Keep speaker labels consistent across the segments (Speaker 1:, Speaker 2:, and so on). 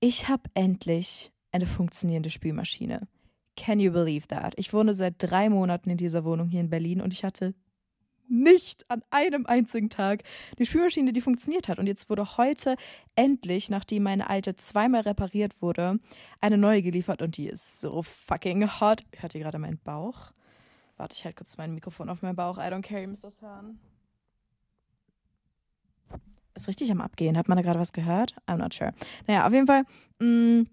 Speaker 1: Ich habe endlich eine funktionierende Spülmaschine. Can you believe that? Ich wohne seit drei Monaten in dieser Wohnung hier in Berlin und ich hatte nicht an einem einzigen Tag eine Spülmaschine, die funktioniert hat. Und jetzt wurde heute endlich, nachdem meine alte zweimal repariert wurde, eine neue geliefert und die ist so fucking hot. Hört ihr gerade meinen Bauch? Warte, ich halte kurz mein Mikrofon auf meinen Bauch. I don't care, ihr müsst das hören. Ist richtig am Abgehen. Hat man da gerade was gehört? I'm not sure. Naja, auf jeden Fall. Mh, mm,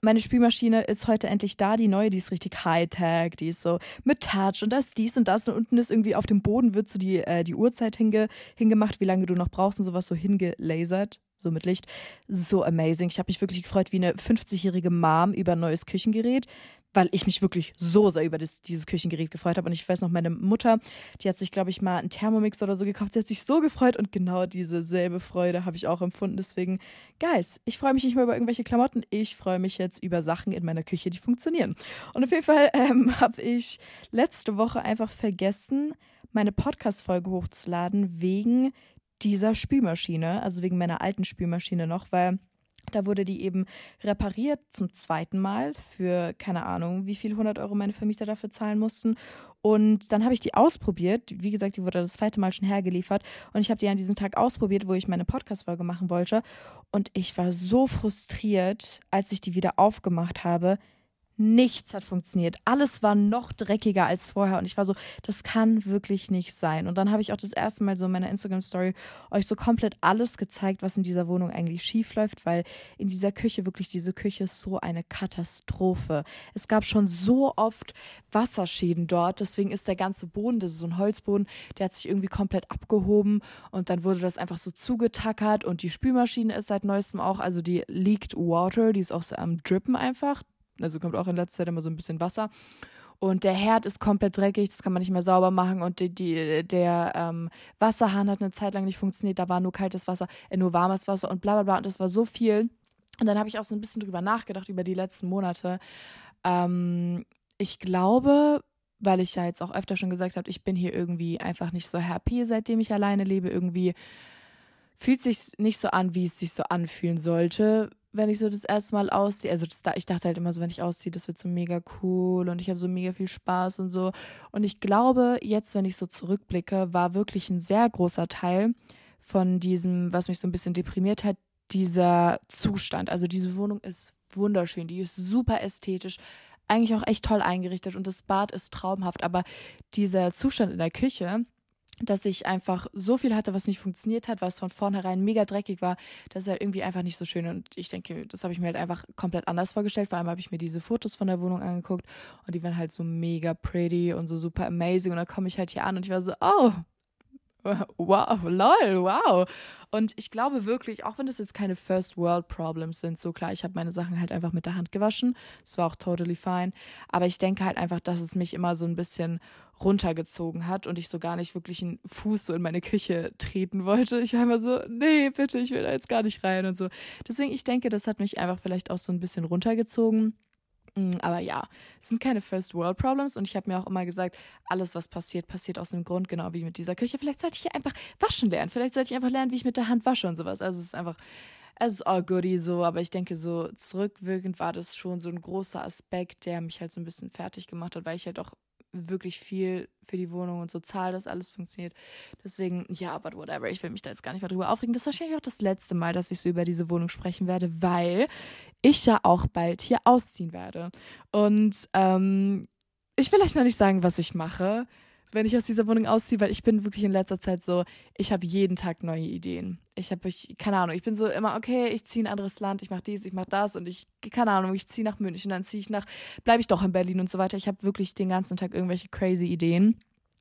Speaker 1: meine Spülmaschine ist heute endlich da, die neue, die ist richtig Hightech, die ist so mit Touch und das dies und das und unten ist irgendwie auf dem Boden wird so die, äh, die Uhrzeit hinge, hingemacht, wie lange du noch brauchst und sowas so hingelasert, so mit Licht. So amazing. Ich habe mich wirklich gefreut wie eine 50-jährige Mom über ein neues Küchengerät weil ich mich wirklich so sehr über das, dieses Küchengerät gefreut habe. Und ich weiß noch, meine Mutter, die hat sich, glaube ich, mal einen Thermomix oder so gekauft. Sie hat sich so gefreut und genau diese selbe Freude habe ich auch empfunden. Deswegen, Guys, ich freue mich nicht mehr über irgendwelche Klamotten. Ich freue mich jetzt über Sachen in meiner Küche, die funktionieren. Und auf jeden Fall ähm, habe ich letzte Woche einfach vergessen, meine Podcast-Folge hochzuladen wegen dieser Spülmaschine, also wegen meiner alten Spülmaschine noch, weil da wurde die eben repariert zum zweiten Mal für keine Ahnung, wie viel 100 Euro meine Vermieter dafür zahlen mussten. Und dann habe ich die ausprobiert. Wie gesagt, die wurde das zweite Mal schon hergeliefert. Und ich habe die an diesem Tag ausprobiert, wo ich meine Podcast-Folge machen wollte. Und ich war so frustriert, als ich die wieder aufgemacht habe, Nichts hat funktioniert. Alles war noch dreckiger als vorher. Und ich war so, das kann wirklich nicht sein. Und dann habe ich auch das erste Mal so in meiner Instagram-Story euch so komplett alles gezeigt, was in dieser Wohnung eigentlich schief läuft, weil in dieser Küche wirklich, diese Küche ist so eine Katastrophe. Es gab schon so oft Wasserschäden dort. Deswegen ist der ganze Boden, das ist so ein Holzboden, der hat sich irgendwie komplett abgehoben. Und dann wurde das einfach so zugetackert. Und die Spülmaschine ist seit neuestem auch, also die leaked water, die ist auch so am Drippen einfach also kommt auch in letzter Zeit immer so ein bisschen Wasser. Und der Herd ist komplett dreckig, das kann man nicht mehr sauber machen. Und die, die, der ähm, Wasserhahn hat eine Zeit lang nicht funktioniert, da war nur kaltes Wasser, äh, nur warmes Wasser und bla bla bla. Und das war so viel. Und dann habe ich auch so ein bisschen drüber nachgedacht, über die letzten Monate. Ähm, ich glaube, weil ich ja jetzt auch öfter schon gesagt habe, ich bin hier irgendwie einfach nicht so happy, seitdem ich alleine lebe. Irgendwie fühlt sich nicht so an, wie es sich so anfühlen sollte wenn ich so das erste Mal ausziehe, also das, ich dachte halt immer so, wenn ich ausziehe, das wird so mega cool und ich habe so mega viel Spaß und so. Und ich glaube, jetzt, wenn ich so zurückblicke, war wirklich ein sehr großer Teil von diesem, was mich so ein bisschen deprimiert hat, dieser Zustand. Also diese Wohnung ist wunderschön, die ist super ästhetisch, eigentlich auch echt toll eingerichtet und das Bad ist traumhaft, aber dieser Zustand in der Küche, dass ich einfach so viel hatte, was nicht funktioniert hat, was von vornherein mega dreckig war, das ist halt irgendwie einfach nicht so schön. Und ich denke, das habe ich mir halt einfach komplett anders vorgestellt. Vor allem habe ich mir diese Fotos von der Wohnung angeguckt und die waren halt so mega pretty und so super amazing. Und dann komme ich halt hier an und ich war so, oh, wow, lol, wow. Und ich glaube wirklich, auch wenn das jetzt keine First World Problems sind, so klar, ich habe meine Sachen halt einfach mit der Hand gewaschen. Das war auch totally fine. Aber ich denke halt einfach, dass es mich immer so ein bisschen runtergezogen hat und ich so gar nicht wirklich einen Fuß so in meine Küche treten wollte. Ich war immer so, nee, bitte, ich will da jetzt gar nicht rein und so. Deswegen, ich denke, das hat mich einfach vielleicht auch so ein bisschen runtergezogen. Mm, aber ja, es sind keine First World Problems und ich habe mir auch immer gesagt, alles, was passiert, passiert aus dem Grund, genau wie mit dieser Küche. Vielleicht sollte ich hier einfach waschen lernen. Vielleicht sollte ich einfach lernen, wie ich mit der Hand wasche und sowas. Also es ist einfach, es ist all goody so, aber ich denke, so zurückwirkend war das schon so ein großer Aspekt, der mich halt so ein bisschen fertig gemacht hat, weil ich halt auch wirklich viel für die Wohnung und so zahle, dass alles funktioniert. Deswegen, ja, but whatever. Ich will mich da jetzt gar nicht mehr drüber aufregen. Das ist wahrscheinlich auch das letzte Mal, dass ich so über diese Wohnung sprechen werde, weil ich ja auch bald hier ausziehen werde. Und ähm, ich will euch noch nicht sagen, was ich mache wenn ich aus dieser Wohnung ausziehe, weil ich bin wirklich in letzter Zeit so, ich habe jeden Tag neue Ideen. Ich habe, keine Ahnung, ich bin so immer, okay, ich ziehe in ein anderes Land, ich mache dies, ich mache das und ich, keine Ahnung, ich ziehe nach München, dann ziehe ich nach, bleibe ich doch in Berlin und so weiter. Ich habe wirklich den ganzen Tag irgendwelche crazy Ideen.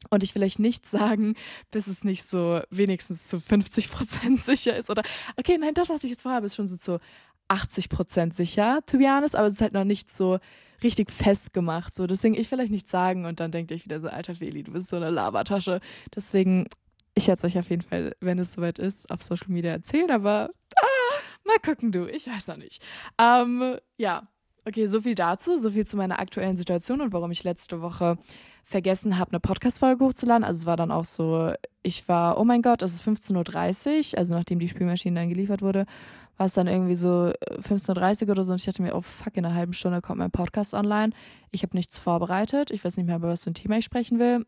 Speaker 1: Und ich will euch nicht sagen, bis es nicht so wenigstens zu 50 Prozent sicher ist. Oder, okay, nein, das, was ich jetzt vorhabe, ist schon so zu 80 Prozent sicher, to be honest, aber es ist halt noch nicht so richtig festgemacht. So, deswegen, ich will euch nichts sagen und dann denkt ihr wieder so, alter Feli, du bist so eine Labertasche. Deswegen, ich werde es euch auf jeden Fall, wenn es soweit ist, auf Social Media erzählen, aber ah, mal gucken, du, ich weiß noch nicht. Ähm, ja, okay, so viel dazu, so viel zu meiner aktuellen Situation und warum ich letzte Woche vergessen habe, eine Podcast-Folge hochzuladen. Also es war dann auch so, ich war, oh mein Gott, es ist 15.30 Uhr, also nachdem die Spülmaschine dann geliefert wurde, war es dann irgendwie so 15.30 Uhr oder so und ich dachte mir, oh fuck, in einer halben Stunde kommt mein Podcast online. Ich habe nichts vorbereitet. Ich weiß nicht mehr, über was für ein Thema ich sprechen will.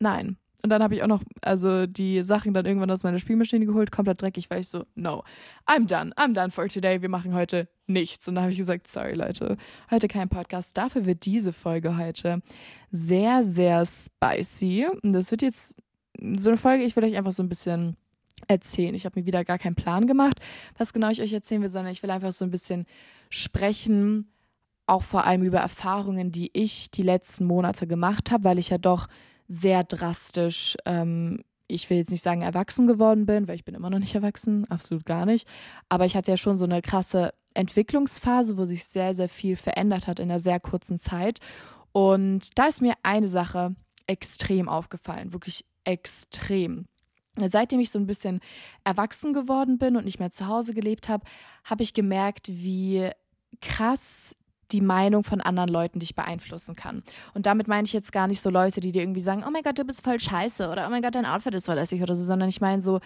Speaker 1: Nein. Und dann habe ich auch noch, also die Sachen dann irgendwann aus meiner Spielmaschine geholt, komplett dreckig, weil ich so, no, I'm done, I'm done for today. Wir machen heute nichts. Und dann habe ich gesagt, sorry Leute, heute kein Podcast. Dafür wird diese Folge heute sehr, sehr spicy. Und das wird jetzt so eine Folge, ich will euch einfach so ein bisschen erzählen. Ich habe mir wieder gar keinen Plan gemacht, was genau ich euch erzählen will, sondern ich will einfach so ein bisschen sprechen, auch vor allem über Erfahrungen, die ich die letzten Monate gemacht habe, weil ich ja doch sehr drastisch, ähm, ich will jetzt nicht sagen erwachsen geworden bin, weil ich bin immer noch nicht erwachsen, absolut gar nicht. Aber ich hatte ja schon so eine krasse Entwicklungsphase, wo sich sehr, sehr viel verändert hat in einer sehr kurzen Zeit. Und da ist mir eine Sache extrem aufgefallen, wirklich extrem. Seitdem ich so ein bisschen erwachsen geworden bin und nicht mehr zu Hause gelebt habe, habe ich gemerkt, wie krass die Meinung von anderen Leuten dich beeinflussen kann. Und damit meine ich jetzt gar nicht so Leute, die dir irgendwie sagen, oh mein Gott, du bist voll scheiße oder oh mein Gott, dein Outfit ist voll lässig oder so, sondern ich meine so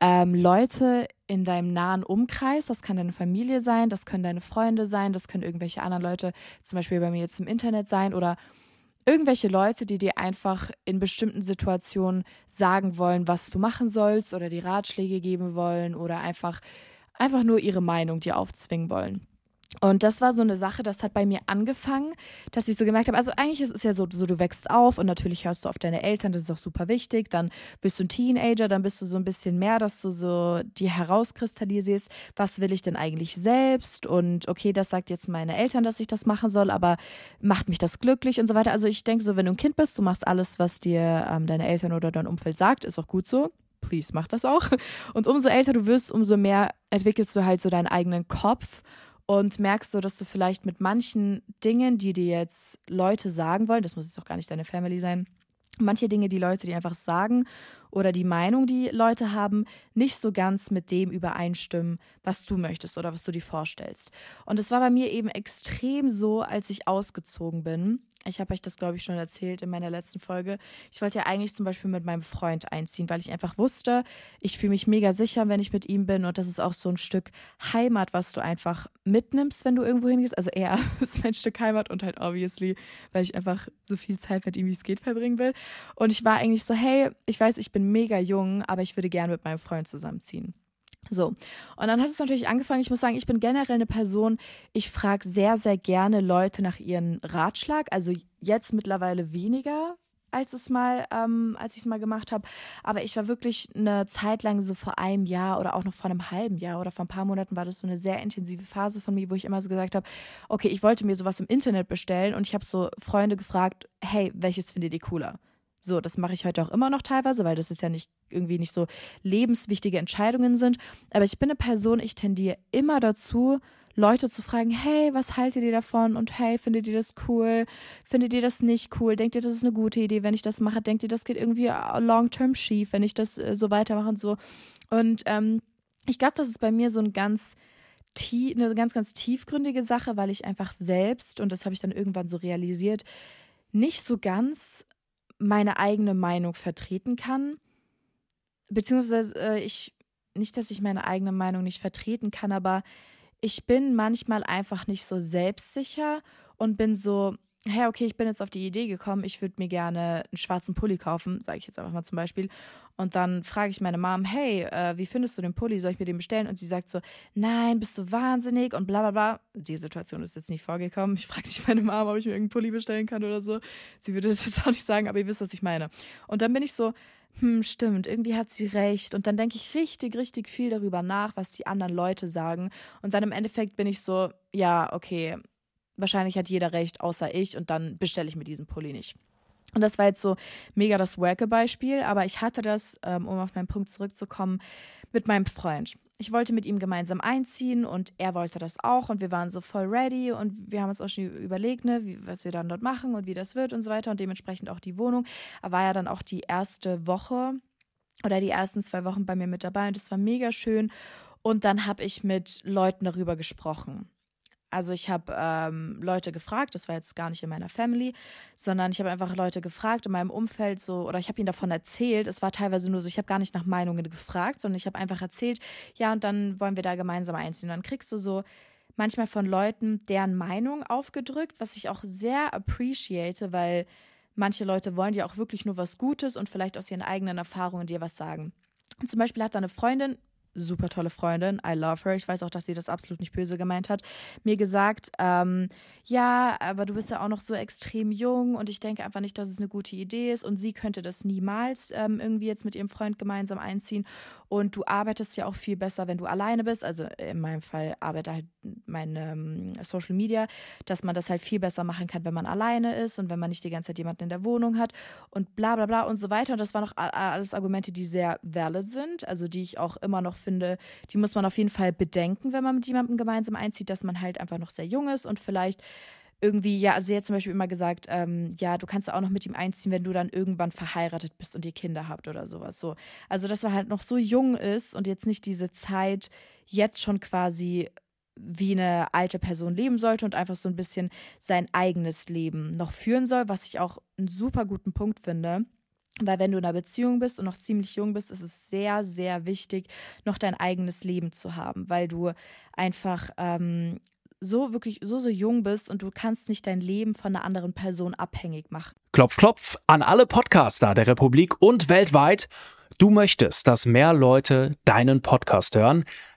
Speaker 1: ähm, Leute in deinem nahen Umkreis, das kann deine Familie sein, das können deine Freunde sein, das können irgendwelche anderen Leute, zum Beispiel bei mir jetzt im Internet sein oder irgendwelche Leute, die dir einfach in bestimmten Situationen sagen wollen, was du machen sollst oder die Ratschläge geben wollen oder einfach, einfach nur ihre Meinung dir aufzwingen wollen. Und das war so eine Sache, das hat bei mir angefangen, dass ich so gemerkt habe, also eigentlich ist es ja so, so, du wächst auf und natürlich hörst du auf deine Eltern, das ist auch super wichtig. Dann bist du ein Teenager, dann bist du so ein bisschen mehr, dass du so dir herauskristallisierst, was will ich denn eigentlich selbst? Und okay, das sagt jetzt meine Eltern, dass ich das machen soll, aber macht mich das glücklich und so weiter. Also ich denke so, wenn du ein Kind bist, du machst alles, was dir ähm, deine Eltern oder dein Umfeld sagt, ist auch gut so please mach das auch. Und umso älter du wirst, umso mehr entwickelst du halt so deinen eigenen Kopf und merkst so, dass du vielleicht mit manchen Dingen, die dir jetzt Leute sagen wollen, das muss jetzt auch gar nicht deine Family sein, manche Dinge, die Leute dir einfach sagen oder die Meinung, die Leute haben, nicht so ganz mit dem übereinstimmen, was du möchtest oder was du dir vorstellst. Und es war bei mir eben extrem so, als ich ausgezogen bin. Ich habe euch das, glaube ich, schon erzählt in meiner letzten Folge. Ich wollte ja eigentlich zum Beispiel mit meinem Freund einziehen, weil ich einfach wusste, ich fühle mich mega sicher, wenn ich mit ihm bin. Und das ist auch so ein Stück Heimat, was du einfach mitnimmst, wenn du irgendwo hingehst. Also er ist mein Stück Heimat und halt obviously, weil ich einfach so viel Zeit mit ihm, wie es geht, verbringen will. Und ich war eigentlich so, hey, ich weiß, ich bin mega jung, aber ich würde gerne mit meinem Freund zusammenziehen. So, und dann hat es natürlich angefangen. Ich muss sagen, ich bin generell eine Person, ich frage sehr, sehr gerne Leute nach ihren Ratschlag. Also jetzt mittlerweile weniger, als es mal, ähm, als ich es mal gemacht habe. Aber ich war wirklich eine Zeit lang so vor einem Jahr oder auch noch vor einem halben Jahr oder vor ein paar Monaten war das so eine sehr intensive Phase von mir, wo ich immer so gesagt habe, okay, ich wollte mir sowas im Internet bestellen und ich habe so Freunde gefragt, hey, welches findet ihr cooler? So, das mache ich heute auch immer noch teilweise, weil das ist ja nicht irgendwie nicht so lebenswichtige Entscheidungen sind. Aber ich bin eine Person, ich tendiere immer dazu, Leute zu fragen, hey, was haltet ihr davon? Und hey, findet ihr das cool? Findet ihr das nicht cool? Denkt ihr, das ist eine gute Idee, wenn ich das mache? Denkt ihr, das geht irgendwie long-term schief, wenn ich das äh, so weitermache und so? Und ähm, ich glaube, das ist bei mir so ein ganz eine ganz, ganz tiefgründige Sache, weil ich einfach selbst, und das habe ich dann irgendwann so realisiert, nicht so ganz meine eigene Meinung vertreten kann. Beziehungsweise äh, ich, nicht, dass ich meine eigene Meinung nicht vertreten kann, aber ich bin manchmal einfach nicht so selbstsicher und bin so, hey, okay, ich bin jetzt auf die Idee gekommen, ich würde mir gerne einen schwarzen Pulli kaufen, sage ich jetzt einfach mal zum Beispiel. Und dann frage ich meine Mom, hey, äh, wie findest du den Pulli? Soll ich mir den bestellen? Und sie sagt so, nein, bist du wahnsinnig und bla bla bla. Die Situation ist jetzt nicht vorgekommen. Ich frage nicht meine Mom, ob ich mir irgendeinen Pulli bestellen kann oder so. Sie würde das jetzt auch nicht sagen, aber ihr wisst, was ich meine. Und dann bin ich so, hm, stimmt, irgendwie hat sie recht. Und dann denke ich richtig, richtig viel darüber nach, was die anderen Leute sagen. Und dann im Endeffekt bin ich so, ja, okay, wahrscheinlich hat jeder recht, außer ich, und dann bestelle ich mir diesen Pulli nicht. Und das war jetzt so mega das Worker-Beispiel, aber ich hatte das, ähm, um auf meinen Punkt zurückzukommen, mit meinem Freund. Ich wollte mit ihm gemeinsam einziehen und er wollte das auch und wir waren so voll ready und wir haben uns auch schon überlegt, ne, wie, was wir dann dort machen und wie das wird und so weiter und dementsprechend auch die Wohnung. Er war ja dann auch die erste Woche oder die ersten zwei Wochen bei mir mit dabei und das war mega schön. Und dann habe ich mit Leuten darüber gesprochen Also ich habe ähm, Leute gefragt, das war jetzt gar nicht in meiner Family, sondern ich habe einfach Leute gefragt in meinem Umfeld so, oder ich habe ihnen davon erzählt. Es war teilweise nur so, ich habe gar nicht nach Meinungen gefragt, sondern ich habe einfach erzählt, ja, und dann wollen wir da gemeinsam einziehen. Und dann kriegst du so manchmal von Leuten deren Meinung aufgedrückt, was ich auch sehr appreciate, weil manche Leute wollen ja auch wirklich nur was Gutes und vielleicht aus ihren eigenen Erfahrungen dir was sagen. Zum Beispiel hat da eine Freundin super tolle Freundin, I love her, ich weiß auch, dass sie das absolut nicht böse gemeint hat, mir gesagt, ähm, ja, aber du bist ja auch noch so extrem jung und ich denke einfach nicht, dass es eine gute Idee ist und sie könnte das niemals ähm, irgendwie jetzt mit ihrem Freund gemeinsam einziehen. Und du arbeitest ja auch viel besser, wenn du alleine bist, also in meinem Fall arbeitet halt mein ähm, Social Media, dass man das halt viel besser machen kann, wenn man alleine ist und wenn man nicht die ganze Zeit jemanden in der Wohnung hat und bla bla bla und so weiter und das waren noch alles Argumente, die sehr valid sind, also die ich auch immer noch finde, die muss man auf jeden Fall bedenken, wenn man mit jemandem gemeinsam einzieht, dass man halt einfach noch sehr jung ist und vielleicht irgendwie, ja, also sie hat zum Beispiel immer gesagt, ähm, ja, du kannst auch noch mit ihm einziehen, wenn du dann irgendwann verheiratet bist und ihr Kinder habt oder sowas. So. Also, dass man halt noch so jung ist und jetzt nicht diese Zeit jetzt schon quasi wie eine alte Person leben sollte und einfach so ein bisschen sein eigenes Leben noch führen soll, was ich auch einen super guten Punkt finde. Weil wenn du in einer Beziehung bist und noch ziemlich jung bist, ist es sehr, sehr wichtig, noch dein eigenes Leben zu haben, weil du einfach ähm, so wirklich so, so jung bist und du kannst nicht dein Leben von einer anderen Person abhängig machen.
Speaker 2: Klopf, klopf an alle Podcaster der Republik und weltweit. Du möchtest, dass mehr Leute deinen Podcast hören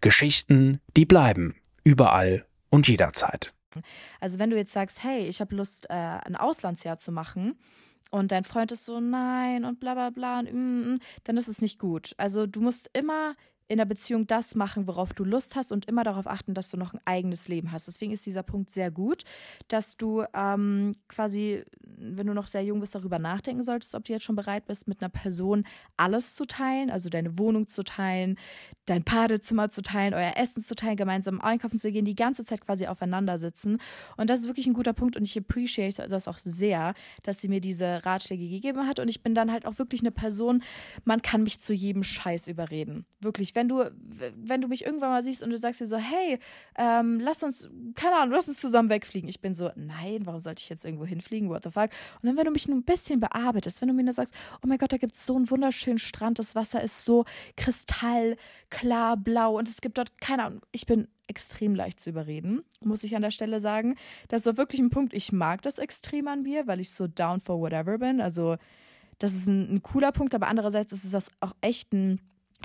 Speaker 2: Geschichten, die bleiben, überall und jederzeit.
Speaker 1: Also wenn du jetzt sagst, hey, ich habe Lust, äh, ein Auslandsjahr zu machen und dein Freund ist so, nein und bla bla bla, und, mm, mm, dann ist es nicht gut. Also du musst immer in der Beziehung das machen, worauf du Lust hast und immer darauf achten, dass du noch ein eigenes Leben hast. Deswegen ist dieser Punkt sehr gut, dass du ähm, quasi, wenn du noch sehr jung bist, darüber nachdenken solltest, ob du jetzt schon bereit bist, mit einer Person alles zu teilen, also deine Wohnung zu teilen, dein Badezimmer zu teilen, euer Essen zu teilen, gemeinsam einkaufen zu gehen, die ganze Zeit quasi aufeinander sitzen. Und das ist wirklich ein guter Punkt und ich appreciate das auch sehr, dass sie mir diese Ratschläge gegeben hat. Und ich bin dann halt auch wirklich eine Person, man kann mich zu jedem Scheiß überreden. Wirklich wenn du, wenn du mich irgendwann mal siehst und du sagst dir so, hey, ähm, lass uns, keine Ahnung, lass uns zusammen wegfliegen. Ich bin so, nein, warum sollte ich jetzt irgendwo hinfliegen? What the fuck? Und dann, wenn du mich nur ein bisschen bearbeitest, wenn du mir nur sagst, oh mein Gott, da gibt es so einen wunderschönen Strand, das Wasser ist so kristallklar blau und es gibt dort, keine Ahnung, ich bin extrem leicht zu überreden, muss ich an der Stelle sagen. Das ist so wirklich ein Punkt, ich mag das extrem an mir, weil ich so down for whatever bin. Also, das ist ein, ein cooler Punkt, aber andererseits ist es das auch echt ein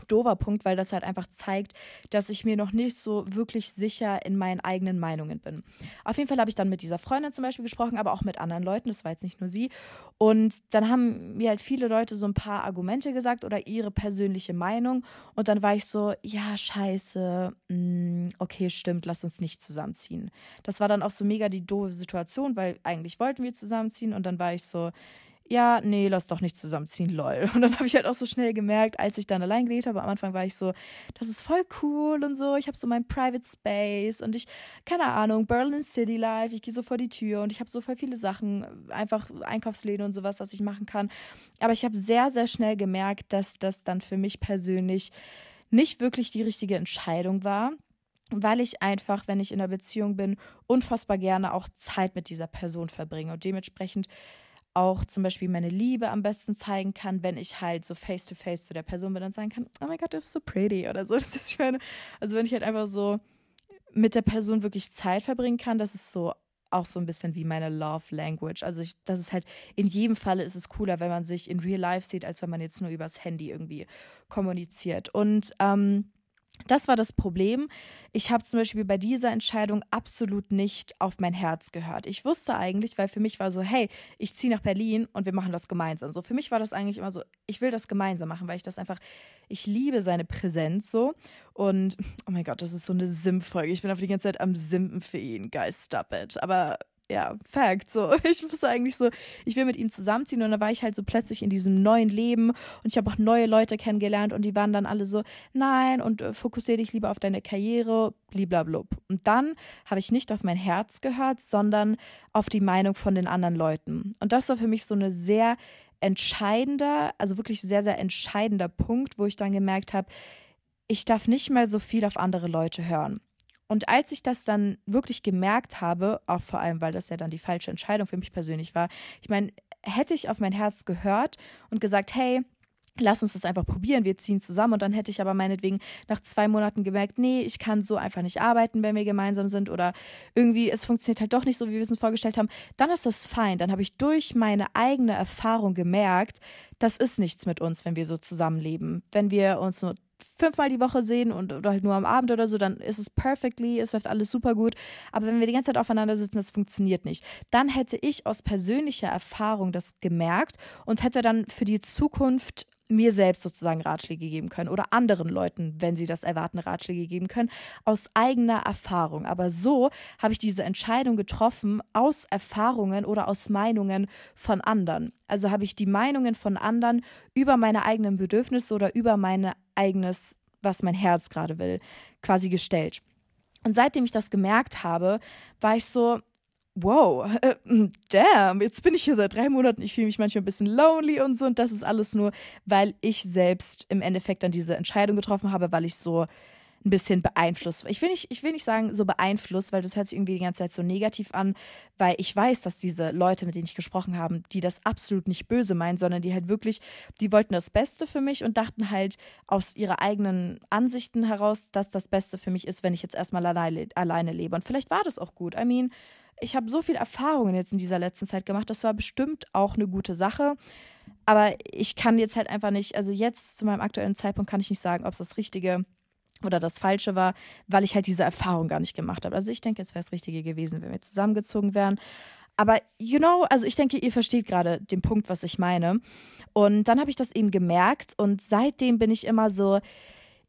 Speaker 1: dover Punkt, weil das halt einfach zeigt, dass ich mir noch nicht so wirklich sicher in meinen eigenen Meinungen bin. Auf jeden Fall habe ich dann mit dieser Freundin zum Beispiel gesprochen, aber auch mit anderen Leuten, das war jetzt nicht nur sie. Und dann haben mir halt viele Leute so ein paar Argumente gesagt oder ihre persönliche Meinung. Und dann war ich so, ja, scheiße, mm, okay, stimmt, lass uns nicht zusammenziehen. Das war dann auch so mega die doofe Situation, weil eigentlich wollten wir zusammenziehen und dann war ich so, ja, nee, lass doch nicht zusammenziehen, lol. Und dann habe ich halt auch so schnell gemerkt, als ich dann allein gelebt habe, am Anfang war ich so, das ist voll cool und so, ich habe so mein Private Space und ich, keine Ahnung, Berlin City Life, ich gehe so vor die Tür und ich habe so voll viele Sachen, einfach Einkaufsläden und sowas, was ich machen kann. Aber ich habe sehr, sehr schnell gemerkt, dass das dann für mich persönlich nicht wirklich die richtige Entscheidung war weil ich einfach, wenn ich in einer Beziehung bin, unfassbar gerne auch Zeit mit dieser Person verbringe und dementsprechend auch zum Beispiel meine Liebe am besten zeigen kann, wenn ich halt so face to face zu der Person bin und sagen kann, oh mein Gott, du bist so pretty oder so. Das ist meine, also wenn ich halt einfach so mit der Person wirklich Zeit verbringen kann, das ist so auch so ein bisschen wie meine Love Language. Also ich, das ist halt, in jedem Falle ist es cooler, wenn man sich in real life sieht, als wenn man jetzt nur übers Handy irgendwie kommuniziert. Und ähm, Das war das Problem. Ich habe zum Beispiel bei dieser Entscheidung absolut nicht auf mein Herz gehört. Ich wusste eigentlich, weil für mich war so, hey, ich ziehe nach Berlin und wir machen das gemeinsam. So für mich war das eigentlich immer so, ich will das gemeinsam machen, weil ich das einfach, ich liebe seine Präsenz so. Und oh mein Gott, das ist so eine Sim-Folge. Ich bin auf die ganze Zeit am Simpen für ihn. Guys, stop it. Aber ja, Fact. So, ich wusste eigentlich so, ich will mit ihm zusammenziehen und dann war ich halt so plötzlich in diesem neuen Leben und ich habe auch neue Leute kennengelernt und die waren dann alle so, nein und äh, fokussiere dich lieber auf deine Karriere, bliblablub. Und dann habe ich nicht auf mein Herz gehört, sondern auf die Meinung von den anderen Leuten. Und das war für mich so eine sehr entscheidender, also wirklich sehr, sehr entscheidender Punkt, wo ich dann gemerkt habe, ich darf nicht mehr so viel auf andere Leute hören. Und als ich das dann wirklich gemerkt habe, auch vor allem, weil das ja dann die falsche Entscheidung für mich persönlich war, ich meine, hätte ich auf mein Herz gehört und gesagt, hey, lass uns das einfach probieren, wir ziehen zusammen. Und dann hätte ich aber meinetwegen nach zwei Monaten gemerkt, nee, ich kann so einfach nicht arbeiten, wenn wir gemeinsam sind oder irgendwie es funktioniert halt doch nicht so, wie wir es uns vorgestellt haben. Dann ist das fein. Dann habe ich durch meine eigene Erfahrung gemerkt, das ist nichts mit uns, wenn wir so zusammenleben. Wenn wir uns nur fünfmal die Woche sehen und oder halt nur am Abend oder so, dann ist es perfectly, es läuft alles super gut. Aber wenn wir die ganze Zeit aufeinander sitzen, das funktioniert nicht. Dann hätte ich aus persönlicher Erfahrung das gemerkt und hätte dann für die Zukunft mir selbst sozusagen Ratschläge geben können oder anderen Leuten, wenn sie das erwarten, Ratschläge geben können, aus eigener Erfahrung. Aber so habe ich diese Entscheidung getroffen aus Erfahrungen oder aus Meinungen von anderen. Also habe ich die Meinungen von anderen über meine eigenen Bedürfnisse oder über mein eigenes, was mein Herz gerade will, quasi gestellt. Und seitdem ich das gemerkt habe, war ich so, wow, äh, damn, jetzt bin ich hier seit drei Monaten, ich fühle mich manchmal ein bisschen lonely und so und das ist alles nur, weil ich selbst im Endeffekt dann diese Entscheidung getroffen habe, weil ich so ein bisschen beeinflusst. Ich will nicht, ich will nicht sagen so beeinflusst, weil das hört sich irgendwie die ganze Zeit so negativ an, weil ich weiß, dass diese Leute, mit denen ich gesprochen habe, die das absolut nicht böse meinen, sondern die halt wirklich, die wollten das Beste für mich und dachten halt aus ihrer eigenen Ansichten heraus, dass das Beste für mich ist, wenn ich jetzt erstmal alleine, alleine lebe. Und vielleicht war das auch gut. I mean, ich habe so viel Erfahrungen jetzt in dieser letzten Zeit gemacht. Das war bestimmt auch eine gute Sache. Aber ich kann jetzt halt einfach nicht, also jetzt zu meinem aktuellen Zeitpunkt kann ich nicht sagen, ob es das Richtige oder das Falsche war, weil ich halt diese Erfahrung gar nicht gemacht habe. Also ich denke, es wäre das Richtige gewesen, wenn wir zusammengezogen wären. Aber, you know, also ich denke, ihr versteht gerade den Punkt, was ich meine. Und dann habe ich das eben gemerkt und seitdem bin ich immer so,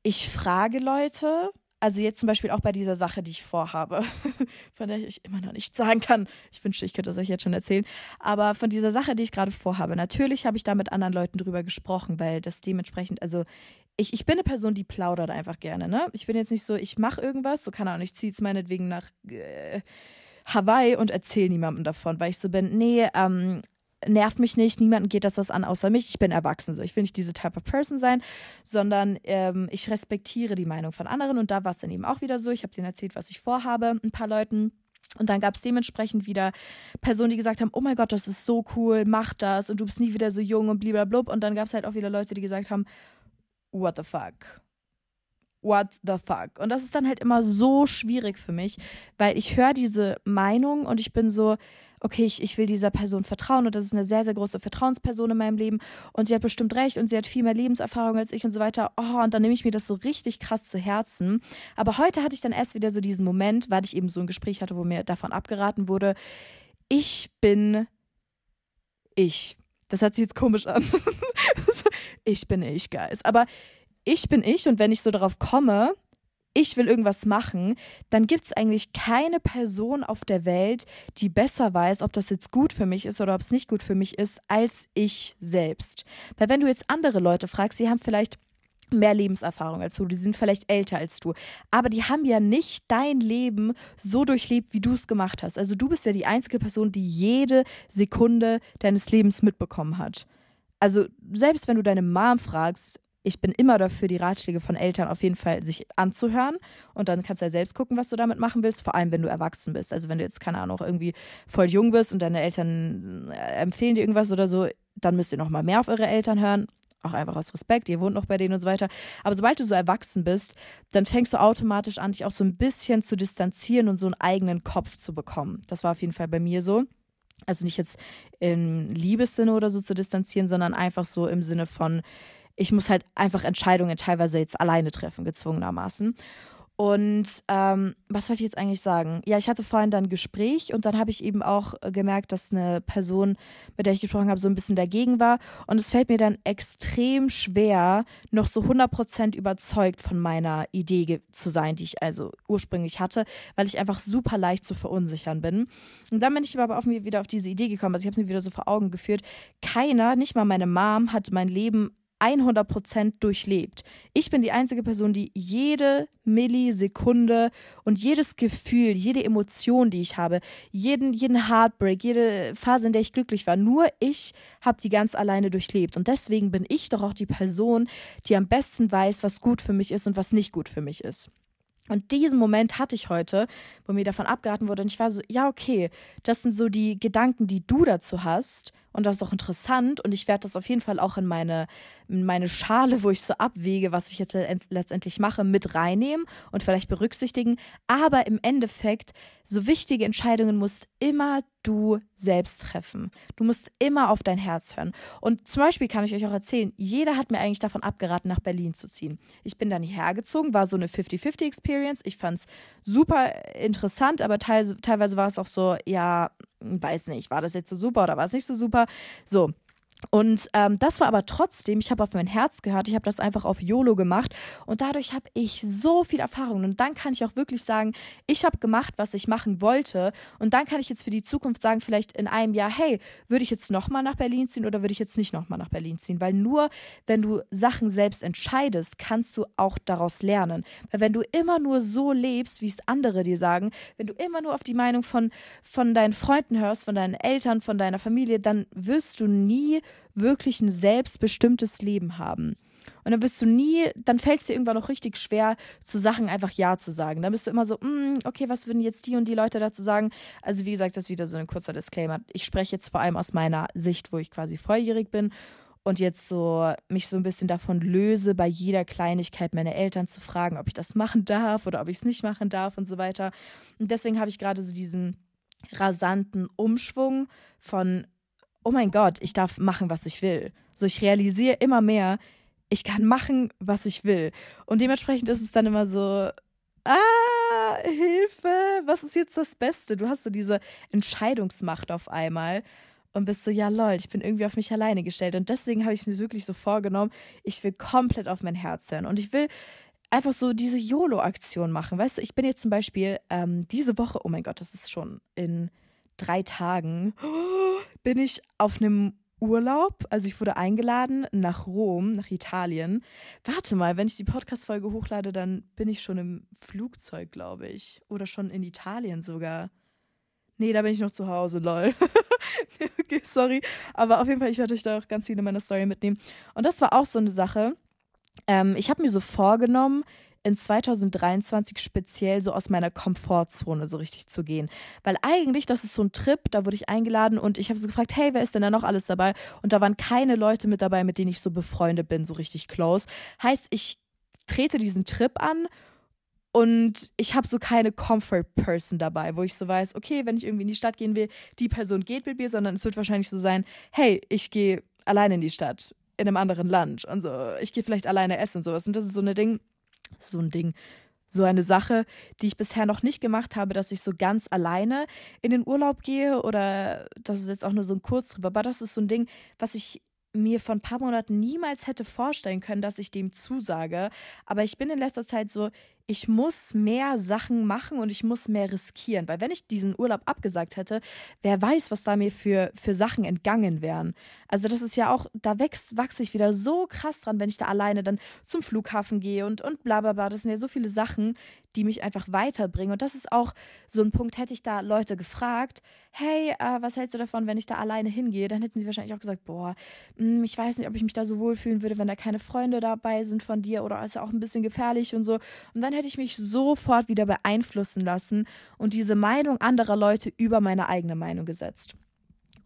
Speaker 1: ich frage Leute, also jetzt zum Beispiel auch bei dieser Sache, die ich vorhabe, von der ich immer noch nichts sagen kann. Ich wünschte, ich könnte es euch jetzt schon erzählen. Aber von dieser Sache, die ich gerade vorhabe, natürlich habe ich da mit anderen Leuten drüber gesprochen, weil das dementsprechend, also ich, ich bin eine Person, die plaudert einfach gerne, ne? Ich bin jetzt nicht so, ich mache irgendwas, so keine Ahnung, ich ziehe jetzt meinetwegen nach äh, Hawaii und erzähle niemandem davon, weil ich so bin, nee, ähm, nervt mich nicht, niemanden geht das was an außer mich, ich bin erwachsen so. Ich will nicht diese Type of Person sein, sondern ähm, ich respektiere die Meinung von anderen und da war es dann eben auch wieder so. Ich habe denen erzählt, was ich vorhabe, ein paar Leuten. Und dann gab es dementsprechend wieder Personen, die gesagt haben, oh mein Gott, das ist so cool, mach das und du bist nie wieder so jung und blablabla. Und dann gab es halt auch wieder Leute, die gesagt haben, what the fuck? What the fuck? Und das ist dann halt immer so schwierig für mich, weil ich höre diese Meinung und ich bin so, okay, ich, ich will dieser Person vertrauen und das ist eine sehr, sehr große Vertrauensperson in meinem Leben und sie hat bestimmt recht und sie hat viel mehr Lebenserfahrung als ich und so weiter. Oh, und dann nehme ich mir das so richtig krass zu Herzen. Aber heute hatte ich dann erst wieder so diesen Moment, weil ich eben so ein Gespräch hatte, wo mir davon abgeraten wurde, ich bin ich. Das hört sich jetzt komisch an. ich bin ich, Guys. Aber ich bin ich und wenn ich so darauf komme, ich will irgendwas machen, dann gibt es eigentlich keine Person auf der Welt, die besser weiß, ob das jetzt gut für mich ist oder ob es nicht gut für mich ist, als ich selbst. Weil wenn du jetzt andere Leute fragst, sie haben vielleicht mehr Lebenserfahrung als du, die sind vielleicht älter als du, aber die haben ja nicht dein Leben so durchlebt, wie du es gemacht hast. Also du bist ja die einzige Person, die jede Sekunde deines Lebens mitbekommen hat. Also selbst wenn du deine Mom fragst, ich bin immer dafür, die Ratschläge von Eltern auf jeden Fall sich anzuhören. Und dann kannst du ja selbst gucken, was du damit machen willst, vor allem wenn du erwachsen bist. Also wenn du jetzt, keine Ahnung, irgendwie voll jung bist und deine Eltern äh, empfehlen dir irgendwas oder so, dann müsst ihr noch mal mehr auf eure Eltern hören. Auch einfach aus Respekt, ihr wohnt noch bei denen und so weiter. Aber sobald du so erwachsen bist, dann fängst du automatisch an, dich auch so ein bisschen zu distanzieren und so einen eigenen Kopf zu bekommen. Das war auf jeden Fall bei mir so. Also nicht jetzt im Liebessinne oder so zu distanzieren, sondern einfach so im Sinne von, ich muss halt einfach Entscheidungen teilweise jetzt alleine treffen, gezwungenermaßen. Und ähm, was wollte ich jetzt eigentlich sagen? Ja, ich hatte vorhin dann ein Gespräch und dann habe ich eben auch äh, gemerkt, dass eine Person, mit der ich gesprochen habe, so ein bisschen dagegen war. Und es fällt mir dann extrem schwer, noch so 100% überzeugt von meiner Idee zu sein, die ich also ursprünglich hatte, weil ich einfach super leicht zu verunsichern bin. Und dann bin ich aber auf mir wieder auf diese Idee gekommen. Also ich habe es mir wieder so vor Augen geführt. Keiner, nicht mal meine Mom, hat mein Leben 100% durchlebt. Ich bin die einzige Person, die jede Millisekunde und jedes Gefühl, jede Emotion, die ich habe, jeden, jeden Heartbreak, jede Phase, in der ich glücklich war, nur ich habe die ganz alleine durchlebt. Und deswegen bin ich doch auch die Person, die am besten weiß, was gut für mich ist und was nicht gut für mich ist. Und diesen Moment hatte ich heute, wo mir davon abgeraten wurde. Und ich war so, ja, okay, das sind so die Gedanken, die du dazu hast. Und das ist auch interessant. Und ich werde das auf jeden Fall auch in meine, in meine Schale, wo ich so abwäge, was ich jetzt letztendlich mache, mit reinnehmen und vielleicht berücksichtigen. Aber im Endeffekt, so wichtige Entscheidungen musst immer du selbst treffen. Du musst immer auf dein Herz hören. Und zum Beispiel kann ich euch auch erzählen, jeder hat mir eigentlich davon abgeraten, nach Berlin zu ziehen. Ich bin dann hierher gezogen, war so eine 50-50-Experience. Ich fand es super interessant, aber teilweise, teilweise war es auch so, ja, weiß nicht, war das jetzt so super oder war es nicht so super? So, und ähm, das war aber trotzdem, ich habe auf mein Herz gehört, ich habe das einfach auf YOLO gemacht und dadurch habe ich so viel Erfahrung. Und dann kann ich auch wirklich sagen, ich habe gemacht, was ich machen wollte. Und dann kann ich jetzt für die Zukunft sagen, vielleicht in einem Jahr, hey, würde ich jetzt nochmal nach Berlin ziehen oder würde ich jetzt nicht nochmal nach Berlin ziehen? Weil nur, wenn du Sachen selbst entscheidest, kannst du auch daraus lernen. Weil wenn du immer nur so lebst, wie es andere dir sagen, wenn du immer nur auf die Meinung von, von deinen Freunden hörst, von deinen Eltern, von deiner Familie, dann wirst du nie wirklich ein selbstbestimmtes Leben haben. Und dann bist du nie, dann fällt es dir irgendwann noch richtig schwer, zu Sachen einfach Ja zu sagen. Dann bist du immer so, mm, okay, was würden jetzt die und die Leute dazu sagen? Also wie gesagt, das ist wieder so ein kurzer Disclaimer. Ich spreche jetzt vor allem aus meiner Sicht, wo ich quasi volljährig bin und jetzt so mich so ein bisschen davon löse, bei jeder Kleinigkeit meine Eltern zu fragen, ob ich das machen darf oder ob ich es nicht machen darf und so weiter. Und deswegen habe ich gerade so diesen rasanten Umschwung von oh mein Gott, ich darf machen, was ich will. So, ich realisiere immer mehr, ich kann machen, was ich will. Und dementsprechend ist es dann immer so, ah, Hilfe, was ist jetzt das Beste? Du hast so diese Entscheidungsmacht auf einmal und bist so, ja lol, ich bin irgendwie auf mich alleine gestellt. Und deswegen habe ich mir wirklich so vorgenommen, ich will komplett auf mein Herz hören. Und ich will einfach so diese YOLO-Aktion machen. Weißt du, ich bin jetzt zum Beispiel ähm, diese Woche, oh mein Gott, das ist schon in drei Tagen bin ich auf einem Urlaub. Also ich wurde eingeladen nach Rom, nach Italien. Warte mal, wenn ich die Podcast-Folge hochlade, dann bin ich schon im Flugzeug, glaube ich. Oder schon in Italien sogar. Nee, da bin ich noch zu Hause, lol. okay, sorry. Aber auf jeden Fall, ich werde euch da auch ganz viele meiner Story mitnehmen. Und das war auch so eine Sache. Ähm, ich habe mir so vorgenommen, in 2023 speziell so aus meiner Komfortzone so richtig zu gehen. Weil eigentlich, das ist so ein Trip, da wurde ich eingeladen und ich habe so gefragt, hey, wer ist denn da noch alles dabei? Und da waren keine Leute mit dabei, mit denen ich so befreundet bin, so richtig close. Heißt, ich trete diesen Trip an und ich habe so keine Comfort Person dabei, wo ich so weiß, okay, wenn ich irgendwie in die Stadt gehen will, die Person geht mit mir, sondern es wird wahrscheinlich so sein, hey, ich gehe alleine in die Stadt, in einem anderen Land und so, ich gehe vielleicht alleine essen und sowas. Und das ist so eine Ding, so ein Ding, so eine Sache, die ich bisher noch nicht gemacht habe, dass ich so ganz alleine in den Urlaub gehe oder das ist jetzt auch nur so ein Kurztrip, aber das ist so ein Ding, was ich mir vor ein paar Monaten niemals hätte vorstellen können, dass ich dem zusage. Aber ich bin in letzter Zeit so, ich muss mehr Sachen machen und ich muss mehr riskieren. Weil wenn ich diesen Urlaub abgesagt hätte, wer weiß, was da mir für, für Sachen entgangen wären. Also das ist ja auch, da wächst, wachse ich wieder so krass dran, wenn ich da alleine dann zum Flughafen gehe und, und bla bla bla. Das sind ja so viele Sachen, die mich einfach weiterbringen. Und das ist auch so ein Punkt, hätte ich da Leute gefragt, hey, äh, was hältst du davon, wenn ich da alleine hingehe? Dann hätten sie wahrscheinlich auch gesagt, boah, mh, hm, ich weiß nicht, ob ich mich da so wohlfühlen würde, wenn da keine Freunde dabei sind von dir oder ist ja auch ein bisschen gefährlich und so. Und dann hätte ich mich sofort wieder beeinflussen lassen und diese Meinung anderer Leute über meine eigene Meinung gesetzt.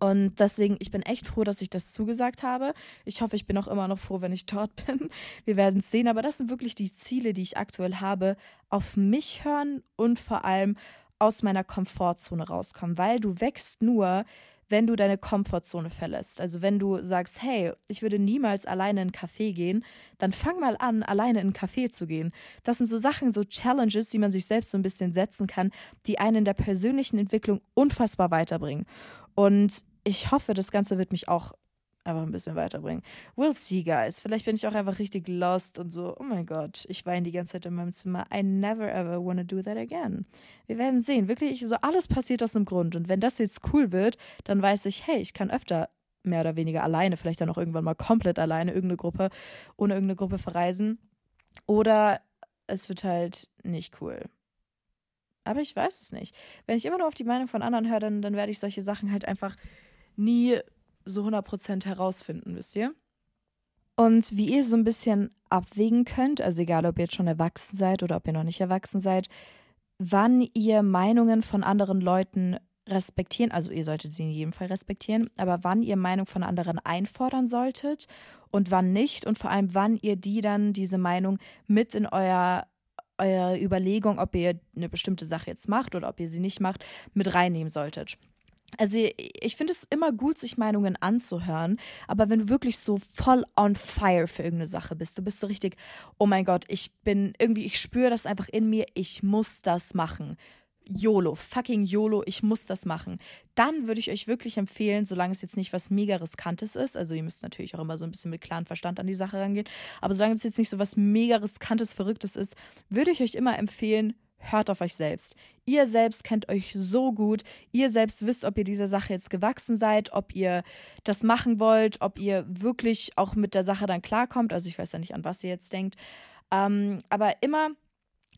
Speaker 1: Und deswegen, ich bin echt froh, dass ich das zugesagt habe. Ich hoffe, ich bin auch immer noch froh, wenn ich dort bin. Wir werden es sehen. Aber das sind wirklich die Ziele, die ich aktuell habe. Auf mich hören und vor allem aus meiner Komfortzone rauskommen. Weil du wächst nur, wenn du deine Komfortzone verlässt. Also wenn du sagst, hey, ich würde niemals alleine in einen Café gehen, dann fang mal an, alleine in einen Café zu gehen. Das sind so Sachen, so Challenges, die man sich selbst so ein bisschen setzen kann, die einen in der persönlichen Entwicklung unfassbar weiterbringen. Und ich hoffe, das Ganze wird mich auch einfach ein bisschen weiterbringen. We'll see, guys. Vielleicht bin ich auch einfach richtig lost und so, oh mein Gott, ich weine die ganze Zeit in meinem Zimmer. I never ever wanna do that again. Wir werden sehen. Wirklich, so alles passiert aus dem Grund. Und wenn das jetzt cool wird, dann weiß ich, hey, ich kann öfter mehr oder weniger alleine, vielleicht dann auch irgendwann mal komplett alleine, irgendeine Gruppe, ohne irgendeine Gruppe verreisen. Oder es wird halt nicht cool. Aber ich weiß es nicht. Wenn ich immer nur auf die Meinung von anderen höre, dann, dann werde ich solche Sachen halt einfach nie so 100% herausfinden, wisst ihr? Und wie ihr so ein bisschen abwägen könnt, also egal, ob ihr jetzt schon erwachsen seid oder ob ihr noch nicht erwachsen seid, wann ihr Meinungen von anderen Leuten respektieren, also ihr solltet sie in jedem Fall respektieren, aber wann ihr Meinung von anderen einfordern solltet und wann nicht und vor allem wann ihr die dann, diese Meinung, mit in euer eure Überlegung, ob ihr eine bestimmte Sache jetzt macht oder ob ihr sie nicht macht, mit reinnehmen solltet. Also ich finde es immer gut, sich Meinungen anzuhören, aber wenn du wirklich so voll on fire für irgendeine Sache bist, du bist so richtig, oh mein Gott, ich bin irgendwie, ich spüre das einfach in mir, ich muss das machen. YOLO, fucking YOLO, ich muss das machen. Dann würde ich euch wirklich empfehlen, solange es jetzt nicht was mega riskantes ist, also ihr müsst natürlich auch immer so ein bisschen mit klarem Verstand an die Sache rangehen, aber solange es jetzt nicht so was mega riskantes, verrücktes ist, würde ich euch immer empfehlen, hört auf euch selbst. Ihr selbst kennt euch so gut. Ihr selbst wisst, ob ihr dieser Sache jetzt gewachsen seid, ob ihr das machen wollt, ob ihr wirklich auch mit der Sache dann klarkommt. Also ich weiß ja nicht, an was ihr jetzt denkt. Ähm, aber immer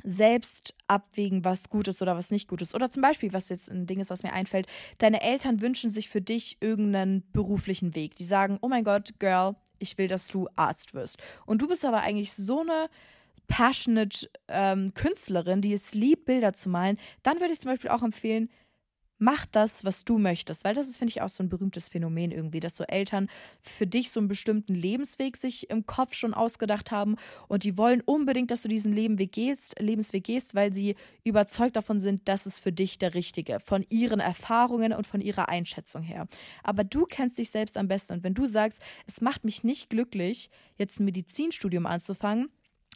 Speaker 1: selbst abwägen, was gut ist oder was nicht gut ist. Oder zum Beispiel, was jetzt ein Ding ist, was mir einfällt, deine Eltern wünschen sich für dich irgendeinen beruflichen Weg. Die sagen, oh mein Gott, Girl, ich will, dass du Arzt wirst. Und du bist aber eigentlich so eine passionate ähm, Künstlerin, die es liebt, Bilder zu malen, dann würde ich zum Beispiel auch empfehlen, mach das, was du möchtest. Weil das ist, finde ich, auch so ein berühmtes Phänomen irgendwie, dass so Eltern für dich so einen bestimmten Lebensweg sich im Kopf schon ausgedacht haben und die wollen unbedingt, dass du diesen Lebensweg gehst, Lebensweg gehst, weil sie überzeugt davon sind, dass es für dich der richtige, von ihren Erfahrungen und von ihrer Einschätzung her. Aber du kennst dich selbst am besten und wenn du sagst, es macht mich nicht glücklich, jetzt ein Medizinstudium anzufangen,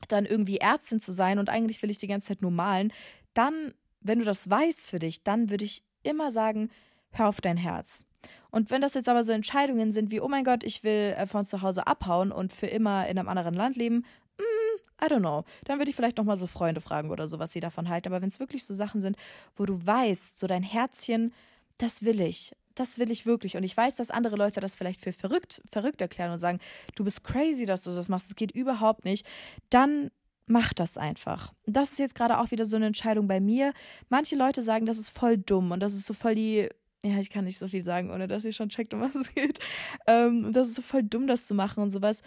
Speaker 1: dann irgendwie Ärztin zu sein und eigentlich will ich die ganze Zeit nur malen, dann, wenn du das weißt für dich, dann würde ich immer sagen, hör auf dein Herz. Und wenn das jetzt aber so Entscheidungen sind wie, oh mein Gott, ich will äh, von zu Hause abhauen und für immer in einem anderen Land leben, mm, I don't know. Dann würde ich vielleicht nochmal so Freunde fragen oder so, was sie davon halten. Aber wenn es wirklich so Sachen sind, wo du weißt, so dein Herzchen, das will ich, das will ich wirklich. Und ich weiß, dass andere Leute das vielleicht für verrückt, verrückt erklären und sagen, du bist crazy, dass du das machst, es geht überhaupt nicht. Dann mach das einfach. Das ist jetzt gerade auch wieder so eine Entscheidung bei mir. Manche Leute sagen, das ist voll dumm und das ist so voll die ja, ich kann nicht so viel sagen, ohne dass ihr schon checkt, um was es geht. Ähm, das ist so voll dumm, das zu machen und sowas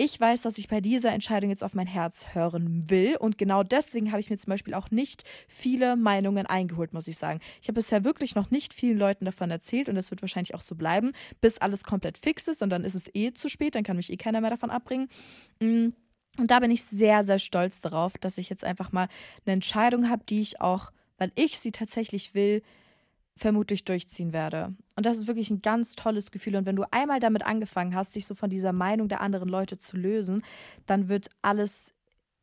Speaker 1: ich weiß, dass ich bei dieser Entscheidung jetzt auf mein Herz hören will. Und genau deswegen habe ich mir zum Beispiel auch nicht viele Meinungen eingeholt, muss ich sagen. Ich habe bisher wirklich noch nicht vielen Leuten davon erzählt und das wird wahrscheinlich auch so bleiben, bis alles komplett fix ist und dann ist es eh zu spät, dann kann mich eh keiner mehr davon abbringen. Mm. Und da bin ich sehr, sehr stolz darauf, dass ich jetzt einfach mal eine Entscheidung habe, die ich auch, weil ich sie tatsächlich will, vermutlich durchziehen werde. Und das ist wirklich ein ganz tolles Gefühl. Und wenn du einmal damit angefangen hast, dich so von dieser Meinung der anderen Leute zu lösen, dann wird alles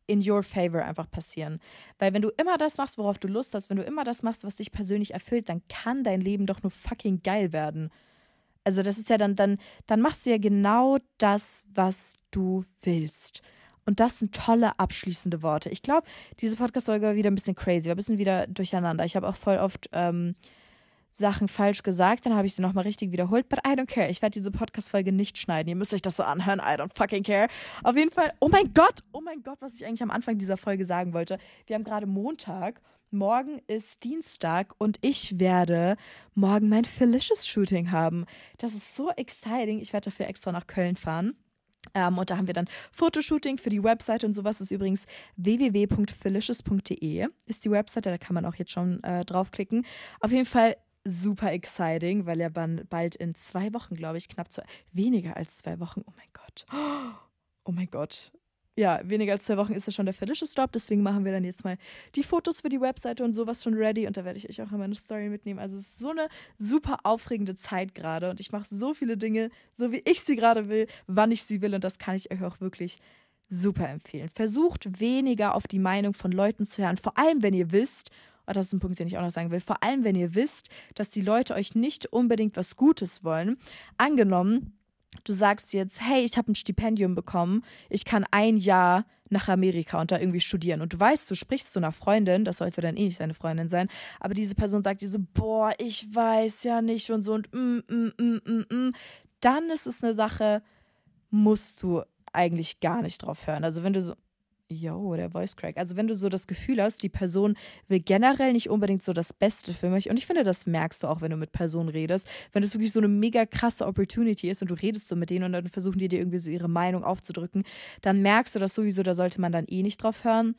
Speaker 1: in your favor einfach passieren. Weil wenn du immer das machst, worauf du Lust hast, wenn du immer das machst, was dich persönlich erfüllt, dann kann dein Leben doch nur fucking geil werden. Also das ist ja dann, dann, dann machst du ja genau das, was du willst. Und das sind tolle abschließende Worte. Ich glaube, diese Podcast-Folge war wieder ein bisschen crazy, war ein bisschen wieder durcheinander. Ich habe auch voll oft ähm, Sachen falsch gesagt, dann habe ich sie nochmal richtig wiederholt. But I don't care. Ich werde diese Podcast-Folge nicht schneiden. Ihr müsst euch das so anhören. I don't fucking care. Auf jeden Fall, oh mein Gott, oh mein Gott, was ich eigentlich am Anfang dieser Folge sagen wollte. Wir haben gerade Montag. Morgen ist Dienstag und ich werde morgen mein Felicious-Shooting haben. Das ist so exciting. Ich werde dafür extra nach Köln fahren. Ähm, und da haben wir dann Fotoshooting für die Webseite und sowas. Das ist übrigens www.felicious.de ist die Webseite. Da kann man auch jetzt schon äh, draufklicken. Auf jeden Fall super exciting, weil er dann bald in zwei Wochen, glaube ich, knapp zwei, weniger als zwei Wochen. Oh mein Gott. Oh mein Gott. ja, weniger als zwei Wochen ist ja schon der Felicious Drop, deswegen machen wir dann jetzt mal die Fotos für die Webseite und sowas schon ready und da werde ich euch auch in meine Story mitnehmen. Also es ist so eine super aufregende Zeit gerade und ich mache so viele Dinge, so wie ich sie gerade will, wann ich sie will und das kann ich euch auch wirklich super empfehlen. Versucht weniger auf die Meinung von Leuten zu hören, vor allem wenn ihr wisst, oh, das ist ein Punkt, den ich auch noch sagen will, vor allem wenn ihr wisst, dass die Leute euch nicht unbedingt was Gutes wollen. Angenommen, du sagst jetzt, hey, ich habe ein Stipendium bekommen, ich kann ein Jahr nach Amerika und da irgendwie studieren. Und du weißt, du sprichst zu einer Freundin, das sollte dann eh nicht deine Freundin sein, aber diese Person sagt dir so, boah, ich weiß ja nicht und so und mm, mm, mm, mm, mm. Dann ist es eine Sache, musst du eigentlich gar nicht drauf hören. Also wenn du so, yo, der Voice Crack. Also wenn du so das Gefühl hast, die Person will generell nicht unbedingt so das Beste für mich. Und ich finde, das merkst du auch, wenn du mit Personen redest. Wenn es wirklich so eine mega krasse Opportunity ist und du redest so mit denen und dann versuchen die dir irgendwie so ihre Meinung aufzudrücken, dann merkst du das sowieso, da sollte man dann eh nicht drauf hören.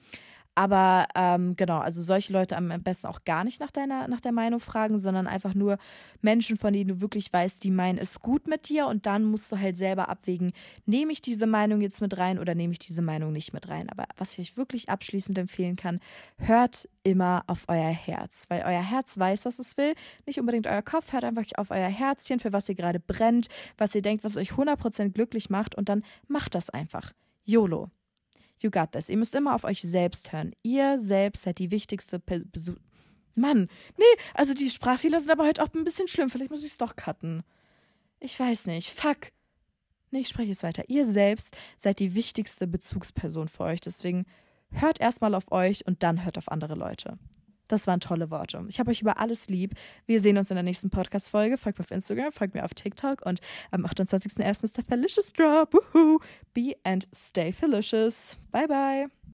Speaker 1: Aber ähm, genau, also solche Leute am besten auch gar nicht nach deiner, nach der Meinung fragen, sondern einfach nur Menschen, von denen du wirklich weißt, die meinen es gut mit dir und dann musst du halt selber abwägen, nehme ich diese Meinung jetzt mit rein oder nehme ich diese Meinung nicht mit rein. Aber was ich euch wirklich abschließend empfehlen kann, hört immer auf euer Herz, weil euer Herz weiß, was es will, nicht unbedingt euer Kopf, hört einfach auf euer Herzchen, für was ihr gerade brennt, was ihr denkt, was euch 100% glücklich macht und dann macht das einfach. YOLO. You got this. Ihr müsst immer auf euch selbst hören. Ihr selbst seid die wichtigste Person. Mann, nee, also die Sprachfehler sind aber heute auch ein bisschen schlimm. Vielleicht muss ich es doch cutten. Ich weiß nicht. Fuck. Nee, ich spreche jetzt weiter. Ihr selbst seid die wichtigste Bezugsperson für euch. Deswegen hört erstmal auf euch und dann hört auf andere Leute. Das waren tolle Worte. Ich habe euch über alles lieb. Wir sehen uns in der nächsten Podcast-Folge. Folgt mir auf Instagram, folgt mir auf TikTok und am 28.01. ist der Felicious Drop. Woohoo! Be and stay felicious. Bye, bye.